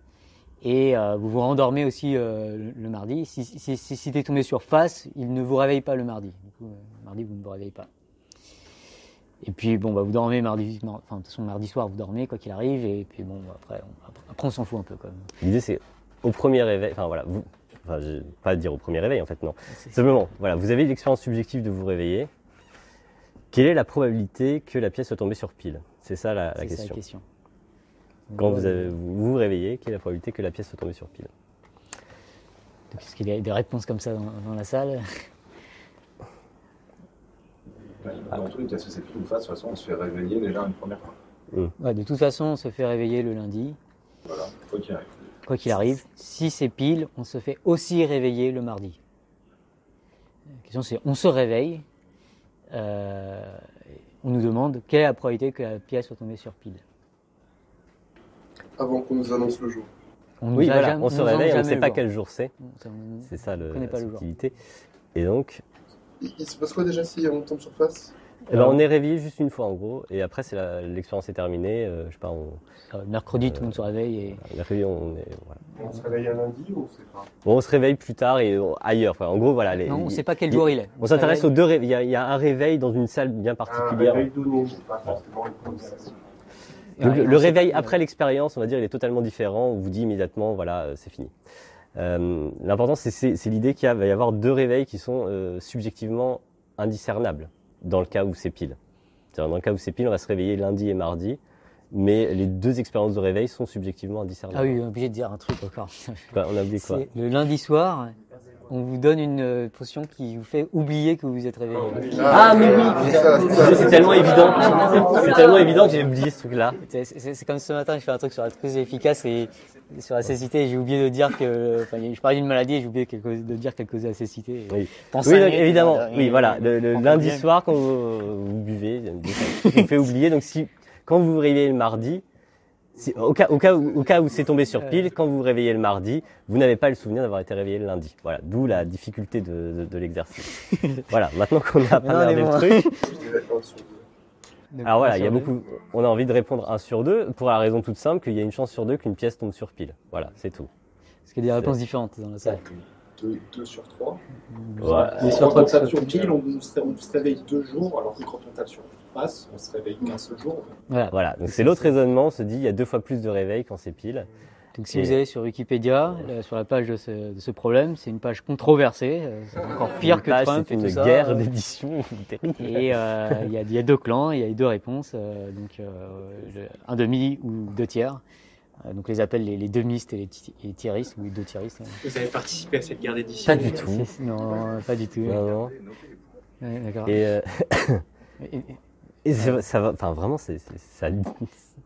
et euh, vous vous rendormez aussi euh, le, mardi. Si, si, t'es tombé sur face, il ne vous réveille pas le mardi. Du coup, le mardi, vous ne vous réveillez pas. Et puis, bon, bah, vous dormez mardi, mar- enfin, de toute façon, mardi soir, vous dormez, quoi qu'il arrive, et puis bon, après, on, après, on s'en fout un peu, quand même. L'idée, c'est au premier réveil, enfin voilà, vous, enfin, je vais pas dire au premier réveil en fait, non. Simplement, voilà, vous avez l'expérience subjective de vous réveiller. Quelle est la probabilité que la pièce soit tombée sur pile? C'est ça la, la C'est ça, question. la question. Quand vous, avez, vous vous réveillez, quelle est la probabilité que la pièce soit tombée sur pile? Est-ce qu'il y a des réponses comme ça dans, dans la salle? Dans tous les cas, si c'est pile ou face, de toute façon, on se fait réveiller déjà une première fois. ouais, De toute façon, on se fait réveiller le lundi, Voilà, quoi qu'il arrive. quoi qu'il arrive. Si c'est pile, on se fait aussi réveiller le mardi. La question c'est, on se réveille, euh, on nous demande quelle est la probabilité que la pièce soit tombée sur pile. Avant qu'on nous annonce le jour. On nous Oui, voilà, jamais- on se réveille, on ne sait pas jour. quel jour c'est. C'est ça le, connaît pas la le jour. Et donc, Il, il se passe quoi déjà si on tombe sur face? Eh ben, on est réveillé juste une fois en gros, et après c'est l'expérience est terminée. euh, je sais pas, on, Euh, mercredi, tout le monde se réveille et mercredi, on est, voilà. On se réveille un lundi ou c'est pas? Bon, on se réveille plus tard et on- ailleurs. Enfin, en gros, voilà. les- non, on ne sait pas quel jour il est. On se s'intéresse aux réveille- deux réveils. Il y, a, il y a un réveil dans une salle bien Un particulière. réveil de nuit, pas forcément une. Donc, Ouais, le le réveil après l'expérience, on va dire, il est totalement différent. On vous dit immédiatement, voilà, euh, c'est fini. Euh, L'important, c'est- l'idée qu'il va y avoir deux réveils qui sont euh, subjectivement indiscernables dans le cas où c'est pile. Dans le cas où c'est pile, on va se réveiller lundi et mardi, mais les deux expériences de réveil sont subjectivement indiscernables. Ah oui, on est obligé de dire un truc encore. Quoi, on a oublié quoi? Le lundi soir, on vous donne une euh, potion qui vous fait oublier que vous êtes réveillé. Ah, mais oui c'est tellement évident. C'est tellement évident que j'ai oublié ce truc-là. C'est- comme ce matin, je fais un truc sur la prise efficace et sur la cécité, j'ai oublié de dire que, enfin, je parlais d'une maladie et j'ai oublié de dire qu'elle causait la cécité. Oui. évidemment. Oui, voilà. Le, lundi soir, quand vous, vous buvez, vous fait oublier. Donc, si, quand vous vous réveillez le mardi, si- au, cas, au, cas où, au cas où c'est tombé sur pile, quand vous vous réveillez le mardi, vous n'avez pas le souvenir d'avoir été réveillé le lundi. Voilà. D'où la difficulté de, de, de l'exercice. [LAUGHS] voilà. Maintenant qu'on a pas merdé le bon. truc. [LAUGHS] Alors voilà, il y a beaucoup, on a envie de répondre un sur deux pour la raison toute simple qu'il y a une chance sur deux qu'une pièce tombe sur pile. Voilà, c'est tout. Parce qu'il y a des réponses différentes dans la salle. 2 sur 3. Ouais. Mais sur Quand trois on tape sur peut- pile, on, se- on se réveille deux jours, alors que quand on tape sur face, on se réveille qu'un seul jour. Voilà. Voilà. Donc c'est l'autre raisonnement. On se dit il y a deux fois plus de réveils quand c'est pile. Donc si Et- vous allez sur Wikipédia, euh, sur la page de ce, de ce problème, c'est une page controversée, euh, c'est encore pire Une que page, Trump C'est une tout guerre d'édition [LAUGHS] terrible. Et euh, il y, a, il y a deux clans, il y a deux réponses, euh, donc euh, le- un demi ou deux tiers. Euh, donc les appelle les, les demistes et les, les tiéristes, ou les deux tiéristes. hein. Vous avez participé à cette guerre d'édition Pas du tout. Non, pas du tout. Non, non. Ouais, d'accord. Et, euh, Et- et- et [LAUGHS] c'est- ça va, enfin vraiment, c'est, ça.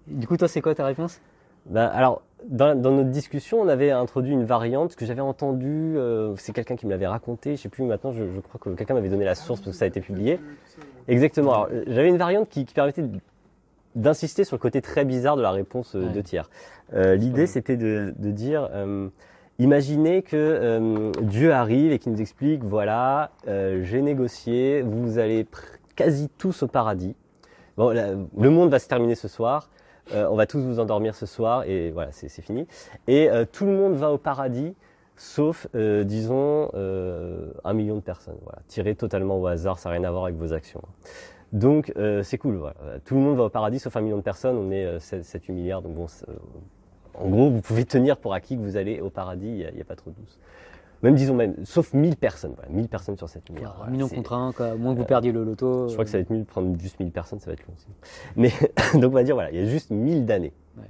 du coup, toi, c'est quoi ta réponse? Ben, alors, dans, dans notre discussion, on avait introduit une variante que j'avais entendue. euh, c'est quelqu'un qui me l'avait raconté. Je sais plus maintenant. Je, je crois que quelqu'un m'avait donné la source parce que ça a été publié. Exactement. Alors, j'avais une variante qui, qui permettait d'insister sur le côté très bizarre de la réponse euh, Ouais. de tiers. Euh, L'idée, c'était de, de dire, euh, imaginez que euh, Dieu arrive et qu'il nous explique, voilà, euh, j'ai négocié, vous allez quasi tous au paradis. Bon, la- le monde va se terminer ce soir. euh, on va tous vous endormir ce soir et voilà, c'est fini. Et euh, tout le monde va au paradis, sauf, euh, disons, euh, un million de personnes. Voilà, tiré totalement au hasard, ça n'a rien à voir avec vos actions. Donc euh, c'est cool. Voilà. Tout le monde va au paradis, sauf un million de personnes. On est euh, 7-8 milliards. Donc bon, euh, en gros, vous pouvez tenir pour acquis que vous allez au paradis. Il n'y a, pas trop de doute. Même disons même, sauf 1000 personnes. Voilà, 1000 personnes sur 7 milliards. Voilà, million contre quoi. moins que vous euh, perdiez le loto. je crois que ça va être mieux de prendre juste 1000 personnes, ça va être long aussi. Mais [LAUGHS] donc on va dire, voilà, il y a juste 1000 d'années Ouais.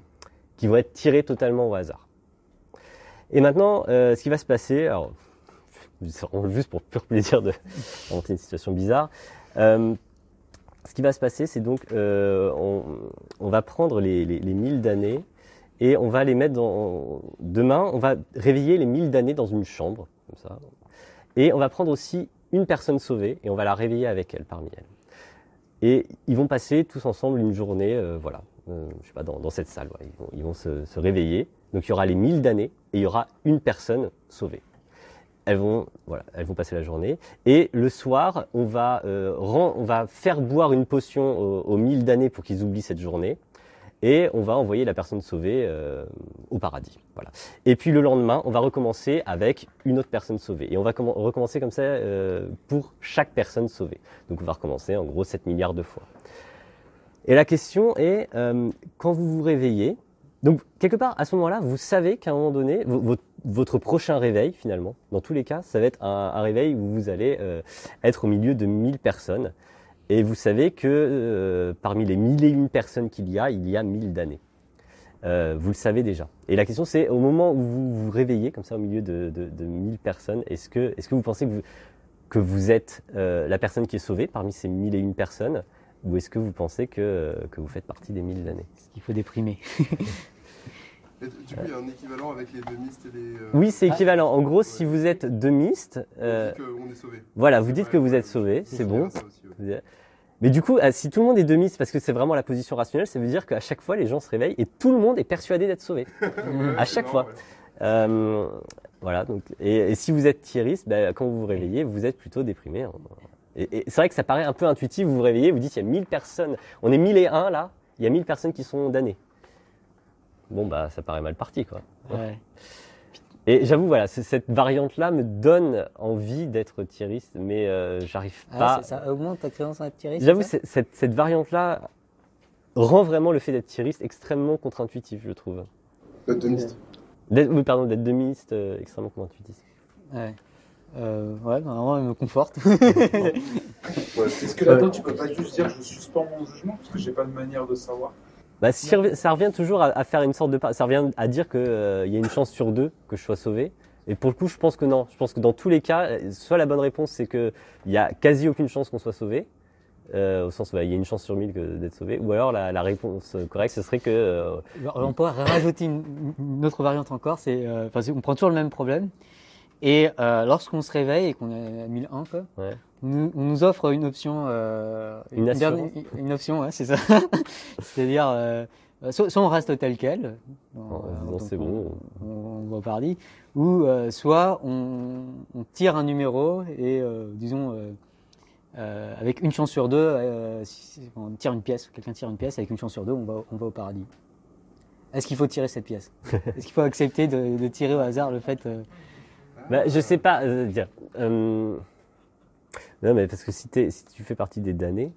qui vont être tirées totalement au hasard. Et maintenant, euh, ce qui va se passer, alors, [LAUGHS] juste pour pur plaisir de [LAUGHS] inventer une situation bizarre, euh, ce qui va se passer, c'est donc, euh, on, on va prendre les, les, les 1000 d'années et on va les mettre dans. Demain, on va réveiller les 1000 d'années dans une chambre, comme ça. Et on va prendre aussi une personne sauvée et on va la réveiller avec elle, parmi elles. Et ils vont passer tous ensemble une journée, euh, voilà, euh, je sais pas, dans, cette salle. Ils vont, se, réveiller. Donc il y aura les 1000 d'années et il y aura une personne sauvée. Elles vont, voilà, elles vont passer la journée. Et le soir, on va, euh, faire boire une potion aux, 1000 d'années pour qu'ils oublient cette journée. Et on va envoyer la personne sauvée euh, au paradis. Voilà. Et puis le lendemain, on va recommencer avec une autre personne sauvée. Et on va commen- recommencer comme ça euh, pour chaque personne sauvée. Donc on va recommencer en gros 7 milliards de fois. Et la question est, euh, quand vous vous réveillez, donc quelque part à ce moment-là, vous savez qu'à un moment donné, vo- votre, prochain réveil finalement, dans tous les cas, ça va être un, un réveil où vous allez être au milieu de 1000 personnes. Et vous savez que euh, parmi les mille et une personnes qu'il y a, il y a 1000 d'années. Euh, vous le savez déjà. Et la question c'est, au moment où vous vous réveillez, comme ça au milieu de, de, de 1000 personnes, est-ce que, est-ce que vous pensez que vous, que vous êtes euh, la personne qui est sauvée parmi ces mille et une personnes ou est-ce que vous pensez que, que vous faites partie des mille d'années Il faut déprimer. [LAUGHS] Et du coup, il y a un équivalent avec les demistes et les. euh, Oui, c'est équivalent. En gros, si vous êtes demiste, euh, On dit qu'on est sauvé. voilà, vous dites que vous êtes sauvé, c'est bon. aussi, ouais. Mais du coup, ah, si tout le monde est demiste, parce que c'est vraiment la position rationnelle, ça veut dire qu'à chaque fois, les gens se réveillent et tout le monde est persuadé d'être sauvé. [LAUGHS] À chaque fois. ouais. Euh, voilà. Donc, et, et si vous êtes tiriste, ben, quand vous vous réveillez, vous êtes plutôt déprimé. hein. Et, et c'est vrai que ça paraît un peu intuitif. Vous vous réveillez, vous dites il y a 1000 personnes. On est 1001 là. Il y a 1000 personnes qui sont damnées. Bon bah ça paraît mal parti quoi. Ouais. Et j'avoue voilà, cette variante là me donne envie d'être tiriste, mais euh, j'arrive Ah, pas. ça augmente ta créance à J'avoue, c'est ça c'est- cette, cette variante-là rend vraiment le fait d'être tiriste extrêmement contre-intuitif, je trouve. D'être- oui, pardon, d'être demiste, euh, extrêmement contre-intuitif. Ouais. Euh, ouais, normalement, elle me conforte. [LAUGHS] Est-ce que là-dedans, tu peux pas juste dire je suspends mon jugement parce que j'ai pas de manière de savoir? Bah, ça revient toujours à, à faire une sorte de... Ça revient à dire qu'il y a une chance sur deux que je sois sauvé. Et pour le coup, je pense que non. Je pense que dans tous les cas, euh, soit la bonne réponse, c'est qu'il y a quasi aucune chance qu'on soit sauvé. euh, au sens où il y a une chance sur mille que d'être sauvé. Ou alors la, la réponse correcte, ce serait que... euh, On pourrait rajouter une, une autre variante encore. C'est, euh, on prend toujours le même problème. Et euh, lorsqu'on se réveille et qu'on est à 1001, quoi, Ouais. On, nous, on nous offre une option. euh, Une option, ouais, c'est ça. [LAUGHS] C'est-à-dire, euh, soit, soit on reste tel quel. en euh, c'est on- bon. on, on va au paradis, ou euh, soit on, on tire un numéro et disons avec une chance sur deux, si- on tire une pièce, quelqu'un tire une pièce avec une chance sur deux, on va, on va au paradis. Est-ce qu'il faut tirer cette pièce? [LAUGHS] Est-ce qu'il faut accepter de, de tirer au hasard le fait Bah, je sais pas. dire, non, mais parce que si, si tu fais partie des damnés,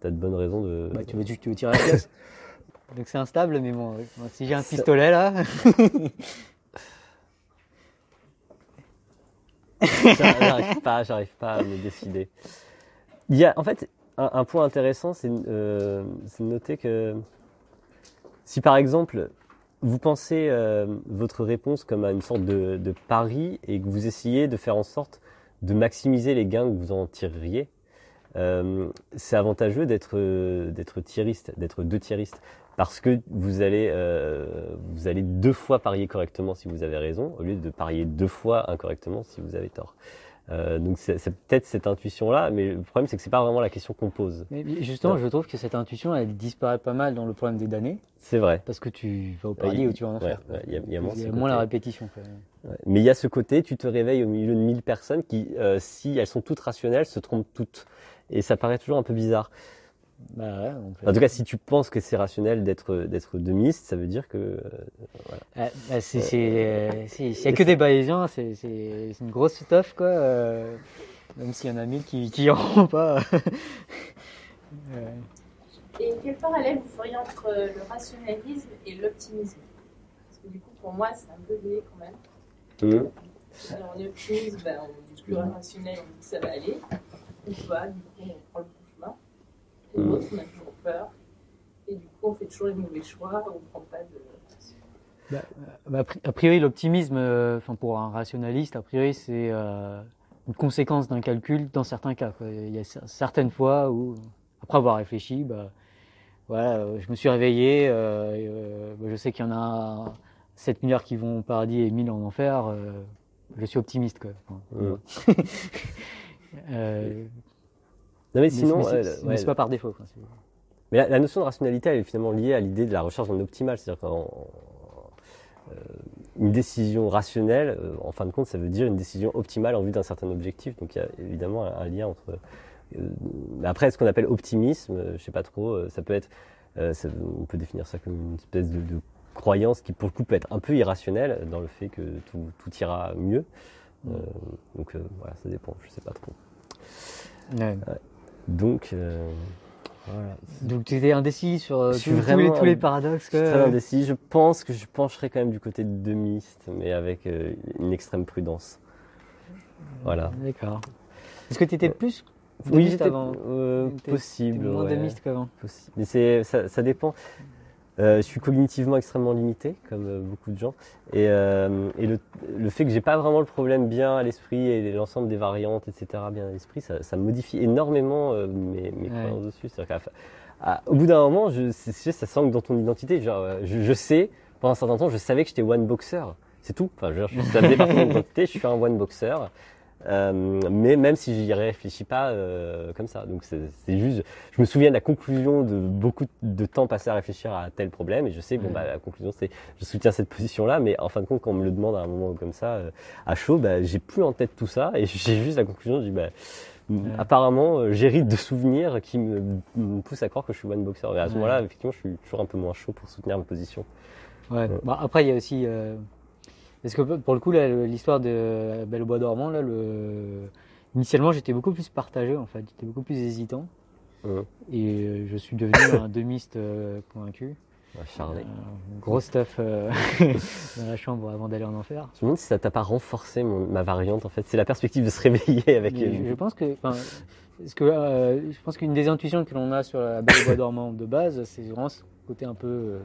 t'as de bonnes raisons de. bah, tu, veux, tu veux tirer la pièce [LAUGHS] Donc c'est instable, mais bon, euh, si j'ai un pistolet là, J'arrive pas, j'arrive pas à me décider. Il y a, en fait, un, un point intéressant, c'est euh, c'est de noter que si par exemple vous pensez euh, votre réponse comme à une sorte de, de pari et que vous essayez de faire en sorte de maximiser les gains que vous en tireriez, euh, c'est avantageux d'être euh, d'être tiériste, d'être deux tiéristes, parce que vous allez euh, vous allez deux fois parier correctement si vous avez raison, au lieu de parier deux fois incorrectement si vous avez tort. Euh, donc c'est peut-être cette intuition-là, mais le problème c'est que c'est pas vraiment la question qu'on pose. Mais justement, Ouais. je trouve que cette intuition, elle disparaît pas mal dans le problème des damnés, C'est vrai. parce que tu vas au paradis ou tu vas en enfer. ouais, il y a- il y a moins moins la répétition. Mais il y a ce côté, tu te réveilles au milieu de 1000 personnes qui, euh, si elles sont toutes rationnelles, se trompent toutes. Et ça paraît toujours un peu bizarre. Bah ouais, donc, En tout cas, si tu penses que c'est rationnel d'être d'être demiste, ça veut dire que euh, Ah, bah, c'est, c'est, euh, [LAUGHS] c'est- s'il y a que des Bayésiens, c'est, une grosse stuff, quoi. euh, même s'il y en a mille qui qui auront pas. [LAUGHS] Euh, Et quel parallèle vous feriez entre euh, le rationalisme et l'optimisme? Parce que du coup, pour moi, c'est un peu lié quand même. hum, Alors, on est optimiste, ben, on est plus rationnel, on dit que ça va aller. Ou pas, du coup, on prend le. Et l'autre, on a toujours peur. Et du coup, on fait toujours les mauvais choix, on prend pas de. bah, a pri- a priori, l'optimisme, euh, enfin pour un rationaliste, a priori, c'est euh, une conséquence d'un calcul dans certains cas. quoi. Il y a cer- certaines fois où, après avoir réfléchi, bah, voilà, euh, je me suis réveillé, euh, et, euh, bah, je sais qu'il y en a 7 milliards qui vont au paradis et 1000 en enfer. euh, je suis optimiste. Quoi. Enfin. [LAUGHS] Non mais sinon, mais c'est, ouais, pas par défaut. quoi. Mais la, la notion de rationalité, elle est finalement liée à l'idée de la recherche d'un optimal, c'est-à-dire qu'en euh, décision rationnelle, euh, en fin de compte, ça veut dire une décision optimale en vue d'un certain objectif. Donc il y a évidemment un, un lien entre. euh, après, ce qu'on appelle optimisme, je sais pas trop, ça peut être, ça- on peut définir ça comme une espèce de, de croyance qui, pour le coup, peut être un peu irrationnelle dans le fait que tout, tout ira mieux. Euh, donc euh, voilà, ça dépend, je sais pas trop. Ouais. Donc euh, voilà. Donc tu étais indécis sur euh, tous, suis tous les, vraiment tous les paradoxes. Je suis très indécis. Je pense que je pencherai quand même du côté de demiste, mais avec euh, une extrême prudence. Voilà. D'accord. Est-ce que tu étais plus Oui, avant euh, possible. moins ouais, demiste qu'avant. possible. Mais c'est ça, ça dépend. Euh, je suis cognitivement extrêmement limité, comme euh, beaucoup de gens, et, euh, et le, le fait que j'ai pas vraiment le problème bien à l'esprit et l'ensemble des variantes, etc. bien à l'esprit, ça, ça modifie énormément mes, mes Ouais. croyances dessus. La- à- au bout d'un moment, je, ça s'ancre dans ton identité. Genre, je, je sais, pendant un certain temps, je savais que j'étais one boxer. C'est tout. Enfin, je, [LAUGHS] ça faisait partie de mon identité. Je suis un one boxer. Euh, mais même si j'y réfléchis pas euh, comme ça. Donc c'est juste, je me souviens de la conclusion de beaucoup de temps passé à réfléchir à tel problème et je sais, bon bah la conclusion c'est, je soutiens cette position-là, mais en fin de compte quand on me le demande à un moment comme ça, euh, à chaud, bah j'ai plus en tête tout ça et [LAUGHS] j'ai juste la conclusion, je dis bah apparemment euh, j'hérite de souvenirs qui me, me poussent à croire que je suis one boxer. Et à ce Ouais. moment-là, effectivement, je suis toujours un peu moins chaud pour soutenir ma position. Ouais. Ouais. Bah, après, il y a aussi. euh, Parce que pour le coup, l'histoire de Belle au Bois dormant, là, le... initialement, j'étais beaucoup plus partagé, en fait. J'étais beaucoup plus hésitant. Ouais. Et euh, je suis devenu un demiste euh, convaincu. Acharné. Euh, gros stuff euh, [LAUGHS] dans la chambre avant d'aller en enfer. Je me demande si ça t'a pas renforcé mon- ma variante en fait. C'est la perspective de se réveiller avec. Je, je pense que, parce que je pense qu'une des intuitions que l'on a sur la Belle bois dormant de base, c'est vraiment ce côté un peu.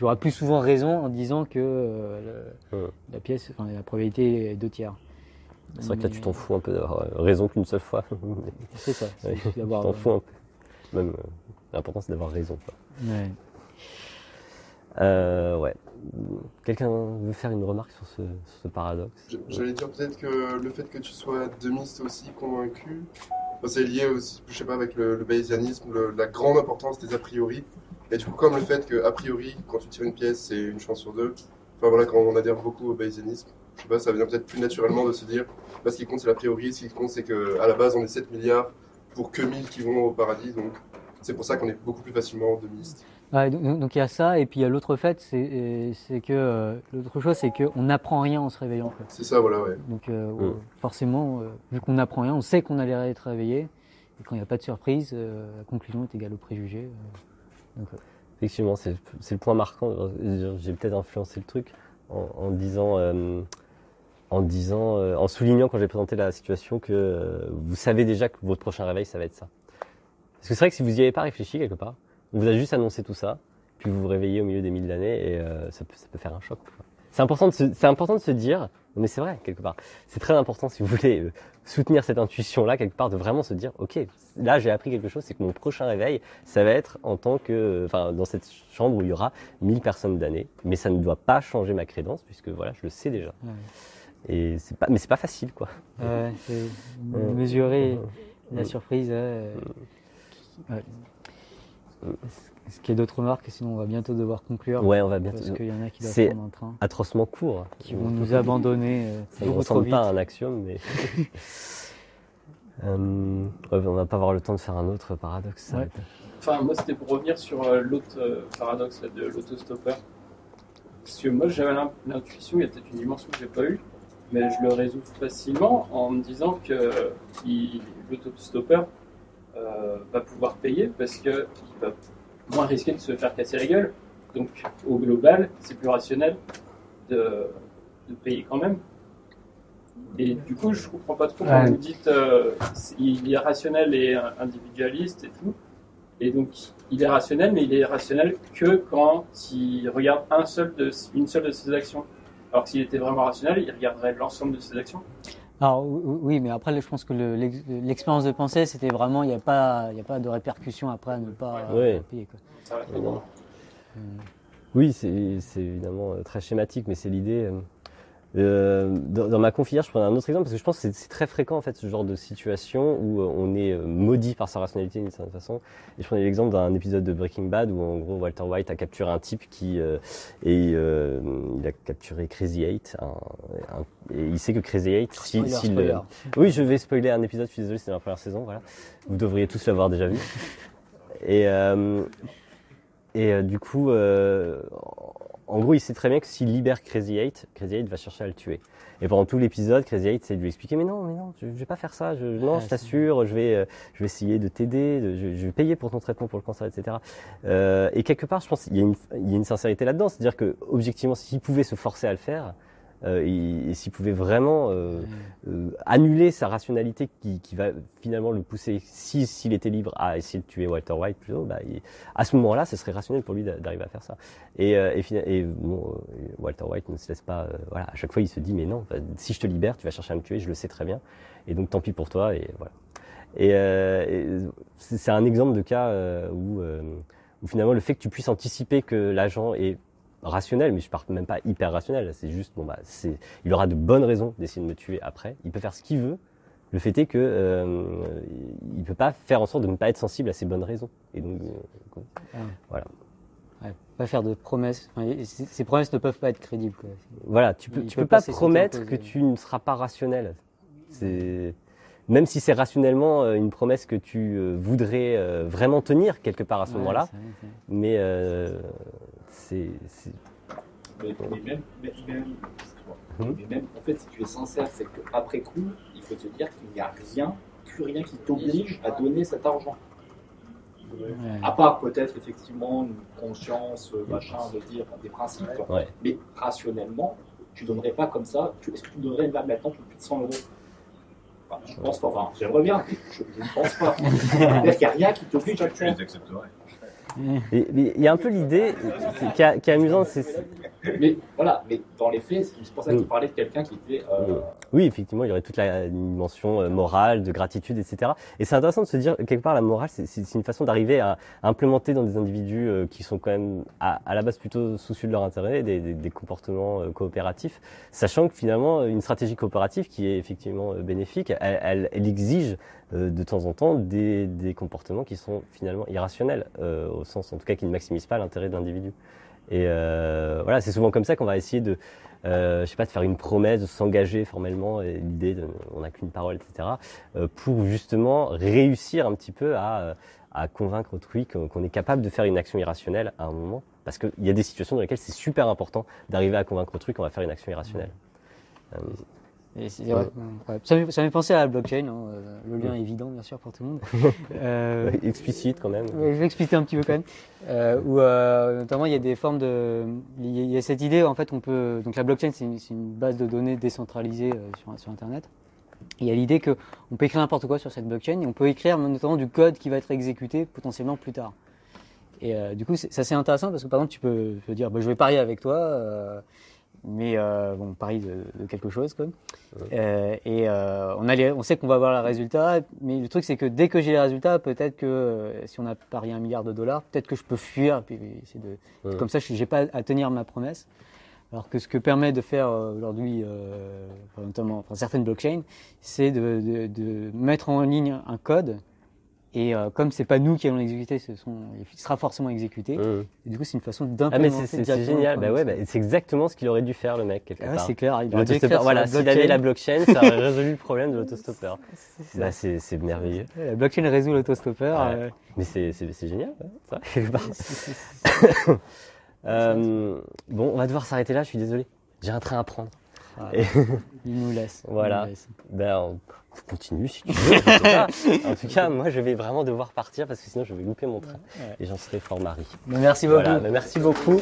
Euh, J'aurais plus souvent raison en disant que euh, le- la pièce, enfin, la probabilité est deux tiers. C'est vrai que là tu t'en fous un peu d'avoir euh, raison qu'une seule fois. [LAUGHS] C'est ça. c'est Ouais, tu d'avoir, t'en euh, fous un peu. Même euh, l'important c'est d'avoir raison. quoi. ouais. Euh, ouais. Quelqu'un veut faire une remarque sur ce, sur ce paradoxe? J'allais dire peut-être que le fait que tu sois demiste aussi convaincu, c'est lié aussi, je sais pas, avec le, le bayésianisme, le- la grande importance des a priori. Et du coup, comme le fait que a priori, quand tu tires une pièce, c'est une chance sur deux. Enfin voilà, quand on adhère beaucoup au bayésianisme, je sais pas, ça vient peut-être plus naturellement de se dire, bah, ce qui compte c'est l'a priori, ce qui compte c'est que à la base on est 7 milliards pour que 1000 qui vont au paradis, donc c'est pour ça qu'on est beaucoup plus facilement demiste. Ouais, donc- donc il y a ça, et puis il y a l'autre fait, c'est que euh, l'autre chose, c'est qu'on n'apprend rien en se réveillant. quoi. C'est ça, voilà, ouais. Donc euh, Mm. forcément, euh, vu qu'on n'apprend rien, on sait qu'on allait être réveillé, et quand il n'y a pas de surprise, euh, la conclusion est égale au préjugé. Euh. Euh, Effectivement, c'est le point marquant. Euh, J'ai peut-être influencé le truc en, disant, euh, en disant, euh, en soulignant quand j'ai présenté la situation que euh, vous savez déjà que votre prochain réveil, ça va être ça. Parce que c'est vrai que si vous n'y avez pas réfléchi quelque part, on vous a juste annoncé tout ça, puis vous vous réveillez au milieu des mille d'années et euh, ça, peut, faire un choc. C'est important, important de se dire, Mais c'est vrai, quelque part. C'est très important, si vous voulez euh, soutenir cette intuition-là, quelque part, de vraiment se dire, OK, là, j'ai appris quelque chose, c'est que mon prochain réveil, ça va être en tant que, enfin, dans cette chambre où il y aura 1000 personnes d'années. Mais ça ne doit pas changer ma crédence, puisque voilà, je le sais déjà. Ouais. Et c'est pas, mais c'est pas facile, quoi. C'est [LAUGHS] mesurer la surprise. Ouais. Est-ce qu'il y a d'autres remarques Sinon, on va bientôt devoir conclure. Ouais, on va bientôt. Parce qu'il y en a qui doivent prendre un train, Atrocement court. qui vont nous abandonner euh, Ça ne trop ressemble pas à un axiome, mais. [LAUGHS] Euh, ouais, on va pas avoir le temps de faire un autre paradoxe. ça va Ouais. être- Enfin, moi, c'était pour revenir sur euh, l'autre euh, paradoxe là, de l'autostoppeur. Parce que moi, j'avais l'intuition, il y a peut-être une dimension que j'ai pas eue, mais je le résous facilement en me disant que l'autostoppeur euh, va pouvoir payer parce qu'il va moins risquer de se faire casser la gueule. Donc, au global, c'est plus rationnel de, de payer quand même. Et du coup, je comprends pas trop quand Ouais. vous dites euh, il est rationnel et individualiste et tout. Et donc, il est rationnel, mais il est rationnel que quand il regarde un seul de, une seule de ses actions. Alors que s'il était vraiment rationnel, il regarderait l'ensemble de ses actions. Alors oui, mais après, je pense que le- l'ex- l'expérience de pensée, c'était vraiment, il n'y a, pas- il y a pas de répercussions après à ne pas Ouais. euh, payer. Quoi. Ça. Oui, c'est évidemment euh, très schématique, mais c'est l'idée. Euh, dans, dans ma confilière, je prends un autre exemple parce que je pense que c'est- très fréquent en fait ce genre de situation où euh, on est euh, maudit par sa rationalité d'une certaine façon. Et je prenais l'exemple d'un épisode de Breaking Bad où en gros Walter White a capturé un type qui euh, et euh, il a capturé Crazy Eight un- un- et il sait que Crazy Eight si, Spoiler, spoiler. euh, oui, je vais spoiler un épisode, je suis désolé, c'est la première saison, voilà. Vous devriez tous l'avoir déjà vu. [LAUGHS] Et, euh, et euh, du coup, euh, en gros, il sait très bien que s'il libère Crazy Eight, Crazy Eight va chercher à le tuer. Et pendant tout l'épisode, Crazy Eight c'est de lui expliquer mais non, mais non, je, je vais pas faire ça. Je, non, Ah, je t'assure, je vais, euh, je vais essayer de t'aider, de- je, je vais payer pour ton traitement pour le cancer, etc. Euh, et quelque part, je pense qu'il y a une, il y a une sincérité là-dedans, c'est-à-dire que objectivement, s'il pouvait se forcer à le faire, euh, et, et s'il pouvait vraiment euh, euh, annuler sa rationalité qui, qui va finalement le pousser, si s'il était libre, à essayer de tuer Walter White plutôt, bah, il- à ce moment-là, ce serait rationnel pour lui d'a- d'arriver à faire ça. Et, euh, et, et bon, euh, Walter White ne se laisse pas, euh, voilà, à chaque fois il se dit mais non, bah, si je te libère, tu vas chercher à me tuer, je le sais très bien, et donc tant pis pour toi, et voilà. Et, euh, c'est c'est un exemple de cas où, euh, où finalement le fait que tu puisses anticiper que l'agent est rationnel, mais je parle même pas hyper rationnel, c'est juste bon bah c'est, il aura de bonnes raisons d'essayer de me tuer après, il peut faire ce qu'il veut. Le fait est que euh, il peut pas faire en sorte de ne pas être sensible à ces bonnes raisons. Et donc euh, Ouais, pas faire de promesses. Enfin, ces promesses ne peuvent pas être crédibles. Quoi. Voilà, tu peux, Il tu peux pas promettre que tu ne seras pas rationnel. C'est même si c'est rationnellement euh, une promesse que tu euh, voudrais vraiment tenir quelque part à ce Ouais, moment-là, mais euh, c'est Mais, mais même, mais, même- excuse-moi. Mais même, en fait, si tu es sincère, c'est qu'après coup, il faut te dire qu'il n'y a rien, plus rien qui t'oblige à donner cet argent. Ouais. À part peut-être effectivement une conscience, euh, machin, de dire des principes. Ouais. Mais rationnellement, tu donnerais pas comme ça. Est-ce que tu donnerais là maintenant plus de 100 euros? Enfin, Je pense pas. Enfin, j'aimerais bien. Je, je ne pense pas. [LAUGHS] C'est-à-dire qu'il n'y a rien qui t'oblige à le faire. Il y a un peu l'idée qui, est- qui est amusante, c'est Mais voilà, mais dans les faits, c'est pour ça qu'il Mm. parlait de quelqu'un qui était. euh, Oui, effectivement, il y aurait toute la dimension euh, morale, de gratitude, etc. Et c'est intéressant de se dire, quelque part, la morale, c'est- une façon d'arriver à, à implémenter dans des individus euh, qui sont quand même à, à la base plutôt soucieux de leur intérêt, des, des- des comportements euh, coopératifs, sachant que finalement, une stratégie coopérative qui est effectivement bénéfique, elle, elle- elle exige euh, de temps en temps des, des comportements qui sont finalement irrationnels, euh, au sens en tout cas qui ne maximisent pas l'intérêt de l'individu. Et euh, voilà, c'est souvent comme ça qu'on va essayer de, je sais pas, de faire une promesse, de s'engager formellement, et l'idée de, on n'a qu'une parole, etc., pour justement réussir un petit peu à, à convaincre autrui qu'on est capable de faire une action irrationnelle à un moment, parce qu'il y a des situations dans lesquelles c'est super important d'arriver à convaincre autrui qu'on va faire une action irrationnelle. Et c'est vrai, ouais. Ça ça m'est pensé à la blockchain. hein, euh, Le lien est évident, bien sûr, pour tout le monde. [LAUGHS] Euh, explicite quand même. Ouais, je vais expliquer un petit peu quand même. Euh, où euh, notamment il y a des formes de, il y a- cette idée en fait on peut, donc la blockchain c'est une, base de données décentralisée sur, sur Internet. Et il y a l'idée que on peut écrire n'importe quoi sur cette blockchain et on peut écrire notamment du code qui va être exécuté potentiellement plus tard. Et du coup c'est c'est intéressant parce que par exemple tu peux, tu peux dire bah, je vais parier avec toi. Mais euh, bon, on parie de, de quelque chose. Quoi. Euh, et euh, on, a les- on sait qu'on va avoir le résultat, mais le truc c'est que dès que j'ai les résultats, peut-être que si on a parié un milliard de dollars, peut-être que je peux fuir, puis de, Ouais. comme ça je n'ai pas à tenir ma promesse. Alors que ce que permet de faire aujourd'hui, notamment enfin, certaines blockchains, c'est de mettre en ligne un code. Et euh, comme c'est pas nous qui allons l'exécuter, ce sont, il sera forcément exécuté. Mmh. Et du coup, c'est une façon Ah mais d'implémenter c'est- génial. Bah ouais, bah, c'est exactement ce qu'il aurait dû faire le mec quelque Ah part. c'est clair. Il aurait voilà, s'il avait la blockchain. ça aurait [LAUGHS] résolu le problème de l'autostopper. C'est Bah, c'est merveilleux. La blockchain résout l'autostopper. Ouais. euh, Mais c'est génial, ça, [LAUGHS] quelque part. [LAUGHS] Euh, bon, on va devoir s'arrêter là, je suis désolé. J'ai un train à prendre. Et- Il nous laisse. il Voilà. nous laisse. Ben, on continue si tu veux. [LAUGHS] en tout cas, moi, je vais vraiment devoir partir parce que sinon, je vais louper mon train. Ouais. Et j'en serai fort mari. Mais Merci beaucoup. Voilà, ben, merci beaucoup.